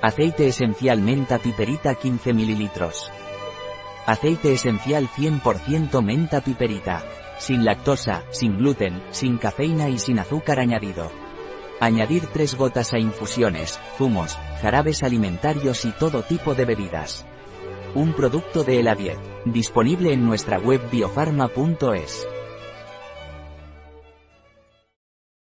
Aceite esencial menta piperita 15 ml. Aceite esencial 100% menta piperita. Sin lactosa, sin gluten, sin cafeína y sin azúcar añadido. Añadir 3 gotas a infusiones, zumos, jarabes alimentarios y todo tipo de bebidas. Un producto de Eladiet, disponible en nuestra web biofarma.es.